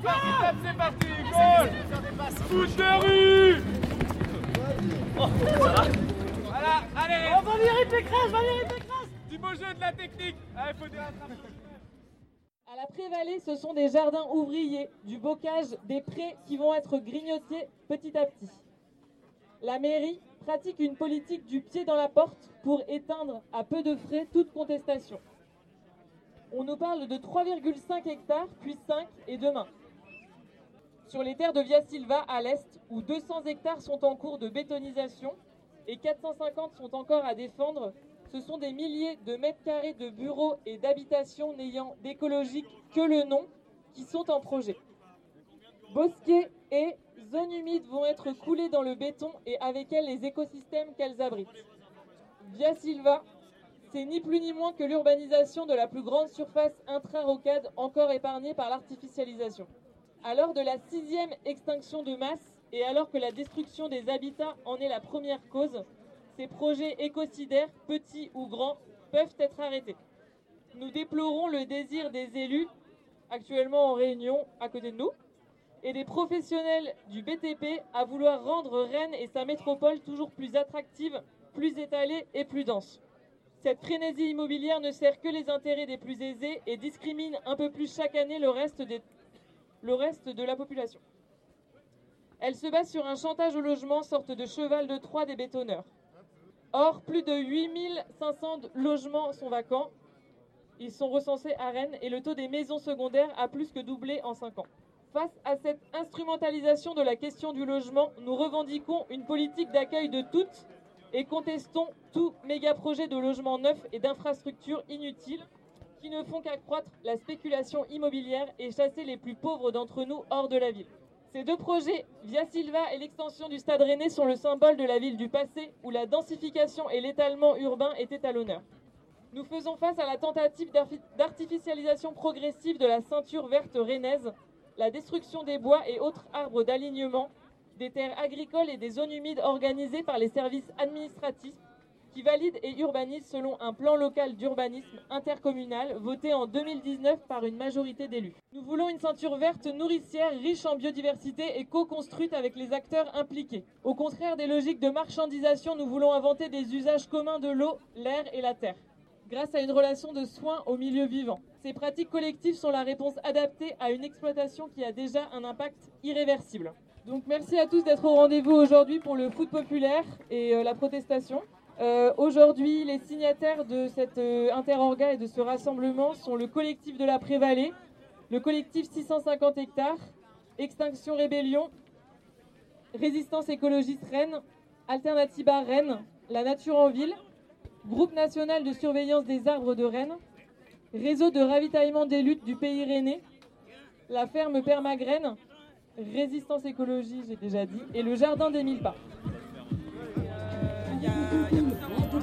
c'est parti, c'est parti, goal de rue oh, Voilà, allez va Valérie Pécresse, Du beau jeu, de la technique Allez, faut à la Prévallée, ce sont des jardins ouvriers, du bocage, des prés qui vont être grignotés petit à petit. La mairie pratique une politique du pied dans la porte pour éteindre à peu de frais toute contestation. On nous parle de 3,5 hectares, puis 5 et demain. Sur les terres de Via Silva à l'est, où 200 hectares sont en cours de bétonisation et 450 sont encore à défendre, ce sont des milliers de mètres carrés de bureaux et d'habitations n'ayant d'écologique que le nom qui sont en projet. Bosquets et zones humides vont être coulées dans le béton et avec elles les écosystèmes qu'elles abritent. Via Silva, c'est ni plus ni moins que l'urbanisation de la plus grande surface intra-rocade encore épargnée par l'artificialisation. À l'heure de la sixième extinction de masse et alors que la destruction des habitats en est la première cause, ces projets écocidaires, petits ou grands, peuvent être arrêtés. Nous déplorons le désir des élus, actuellement en réunion à côté de nous, et des professionnels du BTP à vouloir rendre Rennes et sa métropole toujours plus attractives, plus étalées et plus denses. Cette frénésie immobilière ne sert que les intérêts des plus aisés et discrimine un peu plus chaque année le reste, le reste de la population. Elle se base sur un chantage au logement, sorte de cheval de Troie des bétonneurs. Or, plus de 8500 logements sont vacants. Ils sont recensés à Rennes et le taux des maisons secondaires a plus que doublé en 5 ans. Face à cette instrumentalisation de la question du logement, nous revendiquons une politique d'accueil de toutes et contestons tout méga projet de logement neuf et d'infrastructures inutiles qui ne font qu'accroître la spéculation immobilière et chasser les plus pauvres d'entre nous hors de la ville. Ces deux projets, Via Silva et l'extension du Stade Rennais, sont le symbole de la ville du passé où la densification et l'étalement urbain étaient à l'honneur. Nous faisons face à la tentative d'artificialisation progressive de la ceinture verte rennaise, la destruction des bois et autres arbres d'alignement, des terres agricoles et des zones humides organisées par les services administratifs qui valide et urbanise selon un plan local d'urbanisme intercommunal voté en 2019 par une majorité d'élus. Nous voulons une ceinture verte nourricière riche en biodiversité et co-construite avec les acteurs impliqués. Au contraire des logiques de marchandisation, nous voulons inventer des usages communs de l'eau, l'air et la terre grâce à une relation de soins au milieu vivant. Ces pratiques collectives sont la réponse adaptée à une exploitation qui a déjà un impact irréversible. Donc merci à tous d'être au rendez-vous aujourd'hui pour le foot populaire et euh, la protestation. Euh, aujourd'hui, les signataires de cette euh, interorga et de ce rassemblement sont le collectif de la Prévalée, le collectif 650 hectares, Extinction Rébellion, Résistance écologiste Rennes, Alternativa Rennes, La Nature en Ville, Groupe national de surveillance des arbres de Rennes, Réseau de ravitaillement des luttes du pays rennais, la ferme Permagraine, Résistance écologie, j'ai déjà dit, et le Jardin des Mille Pas.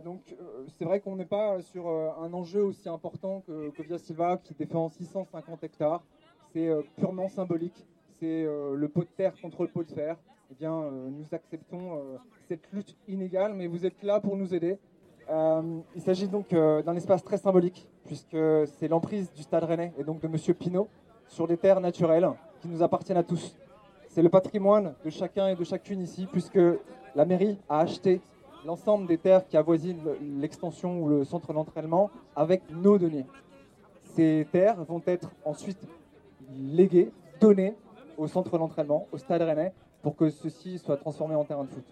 donc euh, c'est vrai qu'on n'est pas sur euh, un enjeu aussi important que, que, Via Silva qui défend 650 hectares. C'est euh, purement symbolique. C'est le pot de terre contre le pot de fer. Eh bien, nous acceptons cette lutte inégale, mais vous êtes là pour nous aider. il s'agit donc d'un espace très symbolique, puisque c'est l'emprise du Stade Rennais et donc de Monsieur Pinault sur des terres naturelles qui nous appartiennent à tous. C'est le patrimoine de chacun et de chacune ici, puisque la mairie a acheté l'ensemble des terres qui avoisinent l'extension ou le centre d'entraînement avec nos données. Ces terres vont être ensuite léguées, données au centre d'entraînement, au stade rennais, pour que ceci soit transformé en terrain de foot.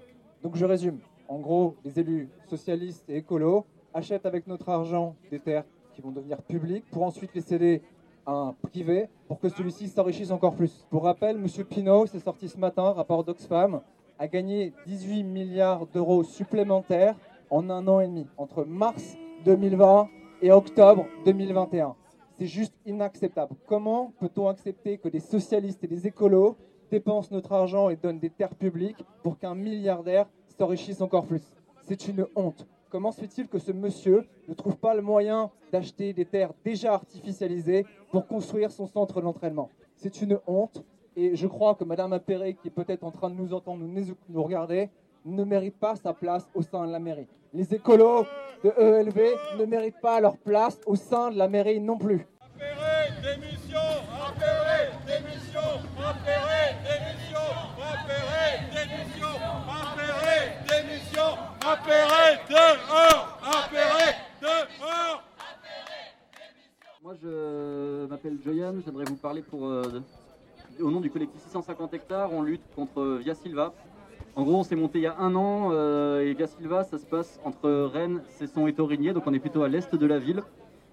Donc je résume. En gros, les élus socialistes et écolos achètent avec notre argent des terres qui vont devenir publiques pour ensuite les céder un privé pour que celui-ci s'enrichisse encore plus. Pour rappel, M. Pinault, c'est sorti ce matin, rapport d'Oxfam, a gagné 18 milliards d'euros supplémentaires en un an et demi, entre mars 2020 et octobre 2021. C'est juste inacceptable. Comment peut-on accepter que des socialistes et des écolos dépensent notre argent et donnent des terres publiques pour qu'un milliardaire s'enrichissent encore plus? C'est une honte. Comment se fait-il que ce monsieur ne trouve pas le moyen d'acheter des terres déjà artificialisées pour construire son centre d'entraînement? C'est une honte. Et je crois que Madame Appéré, qui est peut-être en train de nous entendre, nous, nous regarder, ne mérite pas sa place au sein de la mairie. Les écolos de ELV ne méritent pas leur place au sein de la mairie non plus. Appéré, démission Appéré, démission Appéré, démission Appéré, démission Appéré, démission Appéré, dehors Appéré, dehors Moi, je m'appelle Joyan, j'aimerais vous parler pour, euh, au nom du collectif 650 hectares. On lutte contre Via Silva. En gros, on s'est monté il y a un an euh, et Via Silva, ça se passe entre Rennes, Cesson et Torigné, donc on est plutôt à l'est de la ville.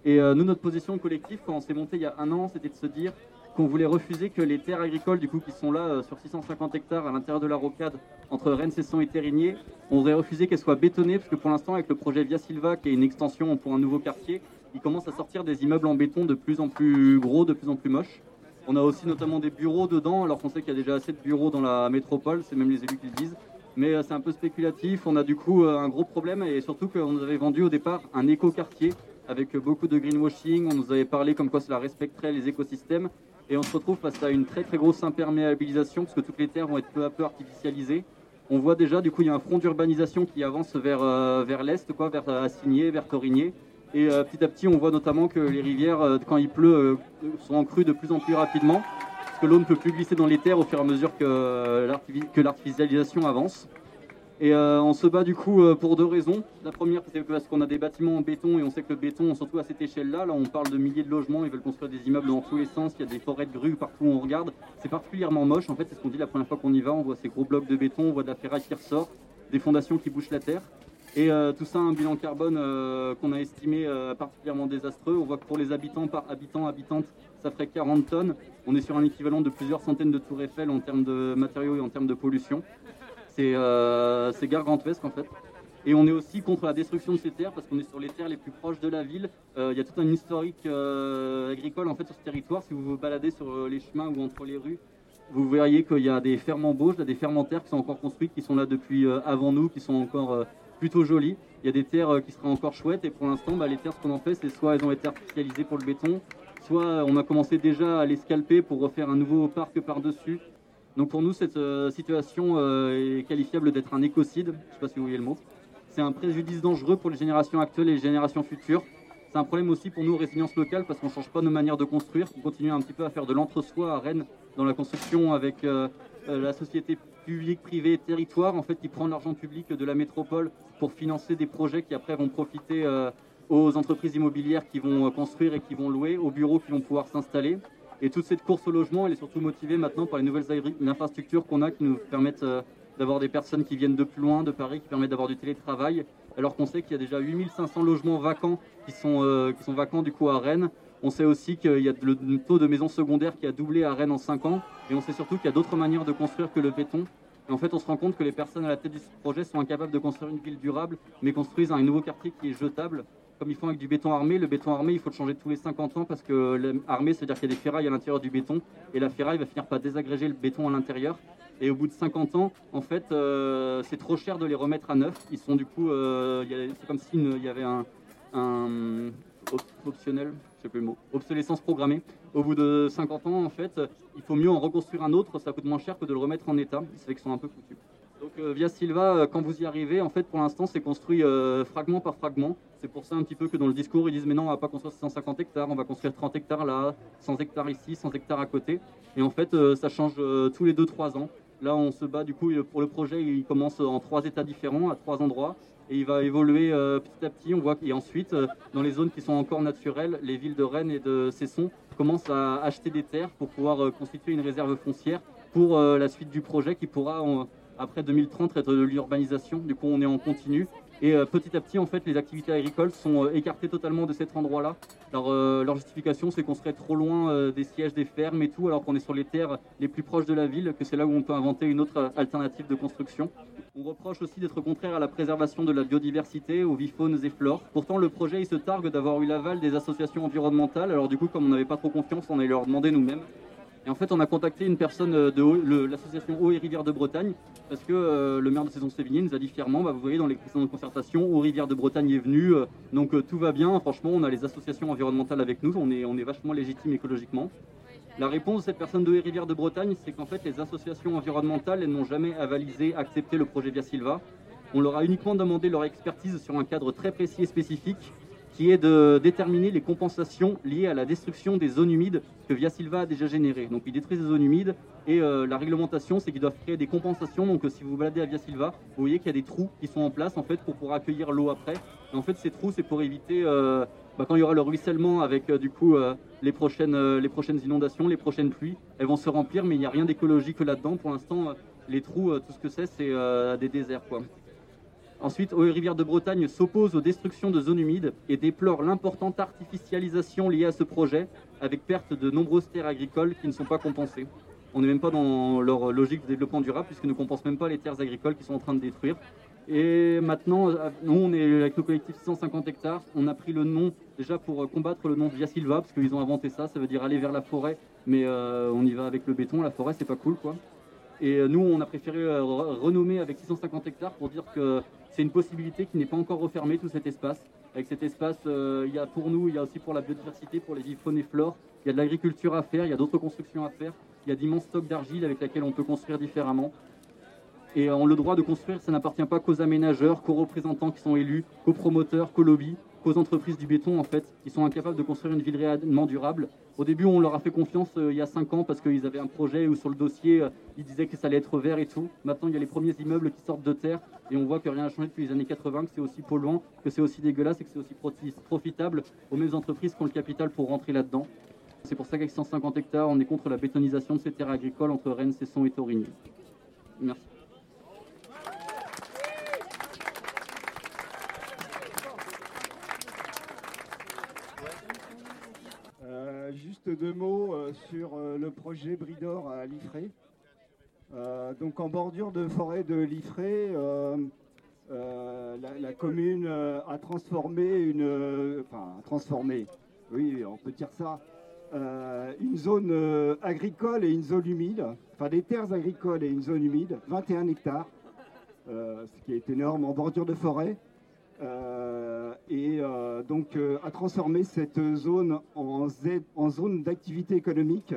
Et euh, nous, notre position collective, quand on s'est monté il y a un an, c'était de se dire qu'on voulait refuser que les terres agricoles, du coup, qui sont là euh, sur 650 hectares à l'intérieur de la rocade entre Rennes, Cesson et Térigné, on voudrait refuser qu'elles soient bétonnées, parce que pour l'instant, avec le projet Via Silva, qui est une extension pour un nouveau quartier, il commence à sortir des immeubles en béton de plus en plus gros, de plus en plus moches. On a aussi notamment des bureaux dedans, alors qu'on sait qu'il y a déjà assez de bureaux dans la métropole, c'est même les élus qui le disent. Mais euh, c'est un peu spéculatif, on a du coup un gros problème et surtout qu'on nous avait vendu au départ un éco-quartier avec beaucoup de greenwashing. On nous avait parlé comme quoi cela respecterait les écosystèmes. Et on se retrouve face à une très très grosse imperméabilisation parce que toutes les terres vont être peu à peu artificialisées. On voit déjà, du coup, il y a un front d'urbanisation qui avance vers, euh, vers l'est, quoi, vers Assigné, vers Torigné. Et euh, petit à petit, on voit notamment que les rivières, euh, quand il pleut, sont en crue de plus en plus rapidement, parce que l'eau ne peut plus glisser dans les terres au fur et à mesure que l'artificialisation avance. Et euh, on se bat du coup euh, pour deux raisons. La première, c'est parce qu'on a des bâtiments en béton et on sait que le béton, surtout à cette échelle-là, là on parle de milliers de logements, ils veulent construire des immeubles dans tous les sens, il y a des forêts de grues partout où on regarde. C'est particulièrement moche, en fait, c'est ce qu'on dit la première fois qu'on y va, on voit ces gros blocs de béton, on voit de la ferraille qui ressort, des fondations qui bouchent la terre. Et euh, tout ça, un bilan carbone qu'on a estimé particulièrement désastreux. On voit que pour les habitants par habitant, habitante, ça ferait 40 tonnes. On est sur un équivalent de plusieurs centaines de tours Eiffel en termes de matériaux et en termes de pollution. Euh, c'est gargantuesque en fait. Et on est aussi contre la destruction de ces terres parce qu'on est sur les terres les plus proches de la ville. Euh, il y a tout un historique euh, agricole en fait sur ce territoire. Si vous vous baladez sur les chemins ou entre les rues, vous verriez qu'il y a des fermes embauches, des fermes en terre qui sont encore construites, qui sont là depuis avant nous, qui sont encore plutôt jolies. Il y a des terres qui seraient encore chouettes et pour l'instant, bah, les terres, ce qu'on en fait, c'est soit elles ont été artificialisées pour le béton, soit on a commencé déjà à les scalper pour refaire un nouveau parc par-dessus. Donc pour nous, cette euh, situation euh, est qualifiable d'être un écocide, je ne sais pas si vous voyez le mot. C'est un préjudice dangereux pour les générations actuelles et les générations futures. C'est un problème aussi pour nous, résilience locale, parce qu'on change pas nos manières de construire. On continue un petit peu à faire de l'entre-soi à Rennes dans la construction avec euh, la société publique, privée, territoire, en fait, qui prend l'argent public de la métropole pour financer des projets qui après vont profiter aux entreprises immobilières qui vont construire et qui vont louer, aux bureaux qui vont pouvoir s'installer. Et toute cette course au logement, elle est surtout motivée maintenant par les nouvelles infrastructures qu'on a qui nous permettent euh, d'avoir des personnes qui viennent de plus loin, de Paris, qui permettent d'avoir du télétravail, alors qu'on sait qu'il y a déjà 8500 logements vacants qui sont, euh, qui sont vacants du coup à Rennes. On sait aussi qu'il y a le taux de maisons secondaires qui a doublé à Rennes en 5 ans, et on sait surtout qu'il y a d'autres manières de construire que le béton. Et en fait, on se rend compte que les personnes à la tête du projet sont incapables de construire une ville durable, mais construisent un nouveau quartier qui est jetable comme ils font avec du béton armé. Le béton armé, il faut le changer tous les 50 ans parce que l'armé, c'est-à-dire qu'il y a des ferrailles à l'intérieur du béton et la ferraille va finir par désagréger le béton à l'intérieur. Et au bout de 50 ans, en fait, euh, c'est trop cher de les remettre à neuf. Ils sont du coup, euh, c'est comme s'il y avait un, optionnel, sais plus le mot, obsolescence programmée. Au bout de 50 ans, en fait, il faut mieux en reconstruire un autre, ça coûte moins cher que de le remettre en état. Fait qu'ils sont un peu foutus. Donc euh, via Silva, euh, quand vous y arrivez, en fait, pour l'instant, c'est construit euh, fragment par fragment. C'est pour ça un petit peu que dans le discours, ils disent mais non, on va pas construire 150 hectares, on va construire 30 hectares là, 100 hectares ici, 100 hectares à côté. Et en fait, ça change tous les 2-3 ans. Là, on se bat du coup pour le projet, il commence en trois états différents, à trois endroits, et il va évoluer petit à petit. On voit et ensuite, dans les zones qui sont encore naturelles, les villes de Rennes et de Cesson commencent à acheter des terres pour pouvoir constituer une réserve foncière pour la suite du projet qui pourra après 2030 être de l'urbanisation. Du coup, on est en continu. Et euh, petit à petit, en fait, les activités agricoles sont euh, écartées totalement de cet endroit-là. Euh, leur justification, c'est qu'on serait trop loin des sièges des fermes et tout, alors qu'on est sur les terres les plus proches de la ville, que c'est là où on peut inventer une autre alternative de construction. On reproche aussi d'être contraire à la préservation de la biodiversité, aux faunes et flores. Pourtant, le projet, il se targue d'avoir eu l'aval des associations environnementales. Alors, du coup, comme on n'avait pas trop confiance, on allait leur demander nous-mêmes. Et en fait, on a contacté une personne euh, de l'association Eau et Rivière de Bretagne, parce que euh, le maire de Saison Sévigné nous a dit fièrement, bah, vous voyez, dans les précédentes concertations, Eau Rivière de Bretagne est venu, euh, donc tout va bien. Franchement, on a les associations environnementales avec nous, on est, vachement légitime écologiquement. La réponse de cette personne de Eau et Rivière de Bretagne, c'est qu'en fait, les associations environnementales, n'ont jamais avalisé, accepté le projet Via Silva. On leur a uniquement demandé leur expertise sur un cadre très précis et spécifique, qui est de déterminer les compensations liées à la destruction des zones humides que Via Silva a déjà générées. Donc ils détruisent des zones humides et euh, la réglementation c'est qu'ils doivent créer des compensations. Donc euh, si vous baladez à Via Silva, vous voyez qu'il y a des trous qui sont en place en fait pour pouvoir accueillir l'eau après. Et en fait ces trous c'est pour éviter euh, bah, quand il y aura le ruissellement avec du coup les, prochaines, les prochaines inondations, les prochaines pluies, elles vont se remplir mais il n'y a rien d'écologique là-dedans. Pour l'instant les trous, tout ce que c'est c'est des déserts quoi. Ensuite, et Rivière de Bretagne s'oppose aux destructions de zones humides et déplore l'importante artificialisation liée à ce projet, avec perte de nombreuses terres agricoles qui ne sont pas compensées. On n'est même pas dans leur logique de développement durable, puisqu'ils ne compensent même pas les terres agricoles qu'ils sont en train de détruire. Et maintenant, nous, on est avec le collectif 650 hectares. On a pris le nom déjà pour combattre le nom Via Silva, parce qu'ils ont inventé ça. Ça veut dire aller vers la forêt, mais euh, on y va avec le béton. La forêt, c'est pas cool, quoi. Et euh, nous, on a préféré euh, re- renommer avec 650 hectares pour dire que c'est une possibilité qui n'est pas encore refermée, tout cet espace. Avec cet espace, euh, il y a pour nous, il y a aussi pour la biodiversité, pour les vives faune et flore. Il y a de l'agriculture à faire, il y a d'autres constructions à faire. Il y a d'immenses stocks d'argile avec lesquels on peut construire différemment. Et euh, le droit de construire, ça n'appartient pas qu'aux aménageurs, qu'aux représentants qui sont élus, qu'aux promoteurs, qu'aux lobbies, qu'aux entreprises du béton en fait, qui sont incapables de construire une ville réellement durable. Au début, on leur a fait confiance euh, il y a 5 ans parce qu'ils avaient un projet où sur le dossier, euh, ils disaient que ça allait être vert et tout. Maintenant, il y a les premiers immeubles qui sortent de terre et on voit que rien n'a changé depuis les années 80, que c'est aussi polluant, que c'est aussi dégueulasse et que c'est aussi profitable aux mêmes entreprises qui ont le capital pour rentrer là-dedans. C'est pour ça qu'avec 150 hectares, on est contre la bétonisation de ces terres agricoles entre Rennes, Cesson et Torigny. Merci. Euh, juste deux mots euh, sur euh, le projet Bridor à Liffré. Euh, donc en bordure de forêt de Liffré, la, commune a transformé une, enfin oui on peut dire ça, une zone agricole et une zone humide, enfin des terres agricoles et une zone humide, 21 hectares, ce qui est énorme en bordure de forêt. Et euh, donc euh, a transformé cette zone en, zone d'activité économique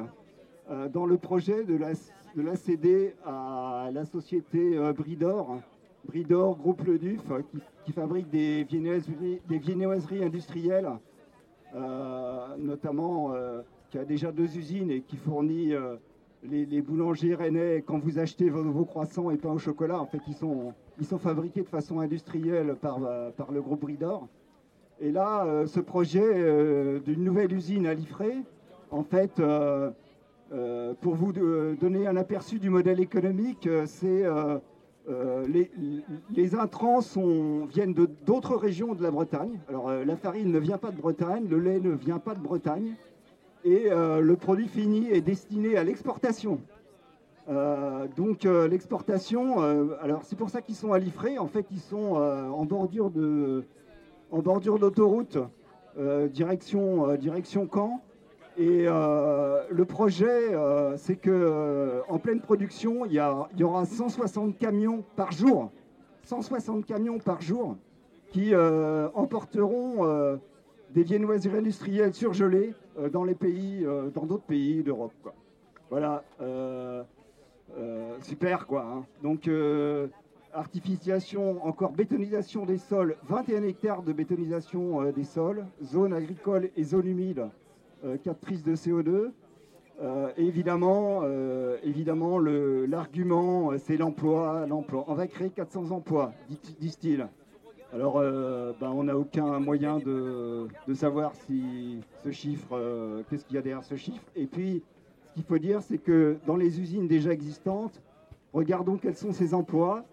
euh, dans le projet de la, de la céder à la société Bridor, Bridor Groupe Le Duf, qui, qui fabrique des viennoiseries, des viennoiseries industrielles, notamment qui a déjà deux usines et qui fournit les, boulangers rennais, quand vous achetez vos, vos croissants et pain au chocolat, en fait, ils sont, fabriqués de façon industrielle par, euh, le groupe Bridor. Et là, euh, ce projet euh, d'une nouvelle usine à Liffré, en fait, pour vous donner un aperçu du modèle économique, c'est les, intrants viennent de- d'autres régions de la Bretagne. Alors, la farine ne vient pas de Bretagne, le lait ne vient pas de Bretagne, et euh, le produit fini est destiné à l'exportation. Euh, donc euh, l'exportation, alors c'est pour ça qu'ils sont à Liffré. En fait, ils sont en bordure de, en bordure d'autoroute, direction, direction Caen. Et le projet, c'est que en pleine production, il y, y aura 160 camions par jour, 160 camions par jour, qui emporteront des viennoiseries industrielles surgelées euh, dans les pays, euh, dans d'autres pays d'Europe. Voilà. euh, super quoi. hein. Donc artificiation, encore bétonisation des sols, 21 hectares de bétonisation des sols, zone agricole et zone humide, captrice de CO2. Euh, évidemment, évidemment l'argument c'est l'emploi, l'emploi. On va créer 400 emplois, disent-ils. Alors, euh, ben, on n'a aucun moyen de, savoir si ce chiffre, euh, qu'est-ce qu'il y a derrière ce chiffre. Et puis, ce qu'il faut dire, c'est que dans les usines déjà existantes, regardons quels sont ces emplois.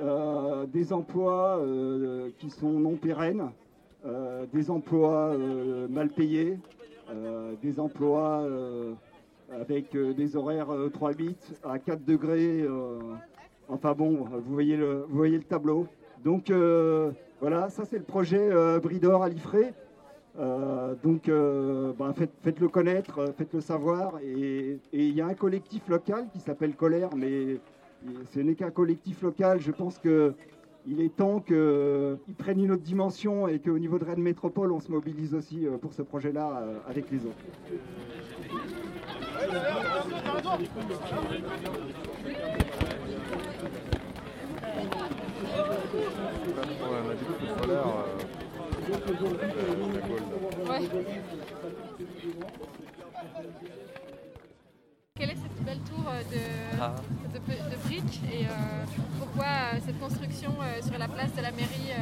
Euh, des emplois qui sont non pérennes, des emplois mal payés, des emplois avec des horaires euh, 3 bits à 4 degrés. enfin bon, vous voyez le tableau. Donc euh, voilà, ça c'est le projet euh, Bridor à Liffré. Euh, donc, euh, bah, faites, faites-le connaître, euh, faites-le savoir. Et il y a un collectif local qui s'appelle Colère, mais ce n'est qu'un collectif local. Je pense que il est temps qu'il prenne une autre dimension et qu'au niveau de Rennes Métropole, on se mobilise aussi euh, pour ce projet-là euh, avec les autres. Quelle est cette belle tour euh, de, Ah. de, de briques et euh, pourquoi euh, cette construction sur la place de la mairie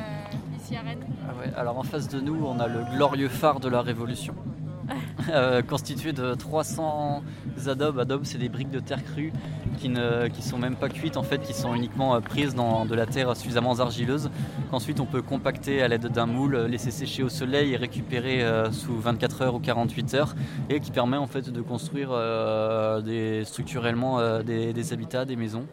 ici à Rennes? Ah ouais, alors en face de nous, on a le glorieux phare de la Révolution, euh, constitué de 300 adobes. Adobes, c'est des briques de terre crue qui ne sont même pas cuites, en fait, qui sont uniquement euh, prises dans de la terre suffisamment argileuse, qu'ensuite on peut compacter à l'aide d'un moule, laisser sécher au soleil et récupérer euh, sous 24 heures ou 48 heures, et qui permet en fait de construire euh, structurellement euh, des habitats, des maisons.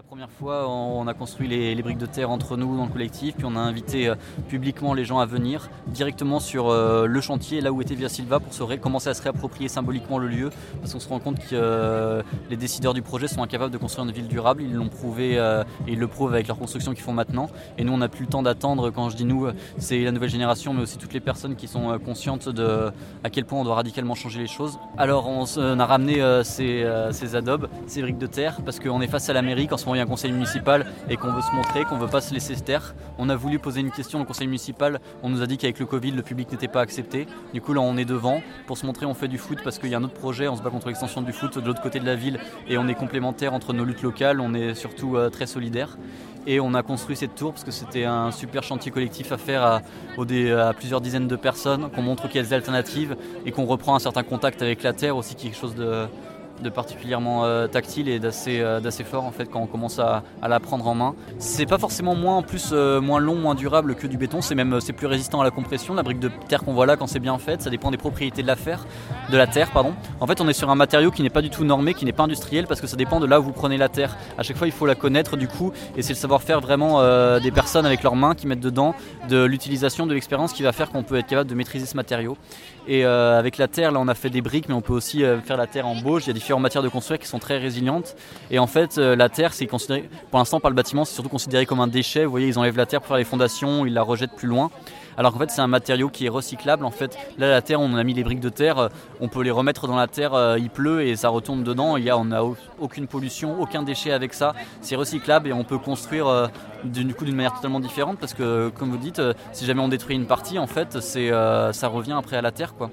La première fois, on a construit les, briques de terre entre nous dans le collectif, puis on a invité euh, publiquement les gens à venir directement sur euh, le chantier, là où était Via Silva, pour commencer à se réapproprier symboliquement le lieu, parce qu'on se rend compte que euh, les décideurs du projet sont incapables de construire une ville durable. Ils l'ont prouvé et ils le prouvent avec leur construction qu'ils font maintenant. Et nous, on n'a plus le temps d'attendre. Quand je dis nous, c'est la nouvelle génération, mais aussi toutes les personnes qui sont conscientes de à quel point on doit radicalement changer les choses. Alors, on, a ramené ces, adobes, ces briques de terre, parce qu'on est face à la mairie, qu'en il y a un conseil municipal et qu'on veut se montrer, qu'on veut pas se laisser se taire. On a voulu poser une question au conseil municipal. On nous a dit qu'avec le Covid, le public n'était pas accepté. Du coup, là, on est devant pour se montrer. On fait du foot parce qu'il y a un autre projet. On se bat contre l'extension du foot de l'autre côté de la ville et on est complémentaires entre nos luttes locales. On est surtout euh, très solidaires. Et on a construit cette tour parce que c'était un super chantier collectif à faire à, à plusieurs dizaines de personnes, qu'on montre qu'il y a des alternatives et qu'on reprend un certain contact avec la terre aussi, quelque chose de, de particulièrement euh, tactile et d'assez euh, fort en fait quand on commence à, à la prendre en main. C'est pas forcément moins plus euh, moins long, moins durable que du béton, c'est même c'est plus résistant à la compression. La brique de terre qu'on voit là quand c'est bien faite, ça dépend des propriétés de la de la terre pardon. En fait, on est sur un matériau qui n'est pas du tout normé, qui n'est pas industriel parce que ça dépend de là où vous prenez la terre. À chaque fois, il faut la connaître du coup et c'est le savoir-faire vraiment euh, des personnes avec leurs mains qui mettent dedans, de l'utilisation, de l'expérience qui va faire qu'on peut être capable de maîtriser ce matériau. Et euh, avec la terre, là, on a fait des briques, mais on peut aussi euh, faire la terre en bauge. Il y a différentes matières de construire qui sont très résilientes. Et en fait, euh, la terre, c'est considéré, pour l'instant, par le bâtiment, c'est surtout considéré comme un déchet. Vous voyez, ils enlèvent la terre pour faire les fondations, ils la rejettent plus loin. Alors qu'en fait, c'est un matériau qui est recyclable. En fait, là, la terre, on a mis les briques de terre, euh, on peut les remettre dans la terre, euh, il pleut et ça retombe dedans. Y a, on n'a au- aucune pollution, aucun déchet avec ça. C'est recyclable et on peut construire euh, d'une coup d'une manière totalement différente parce que, comme vous dites, si jamais on détruit une partie, en fait, ça revient après à la terre, quoi.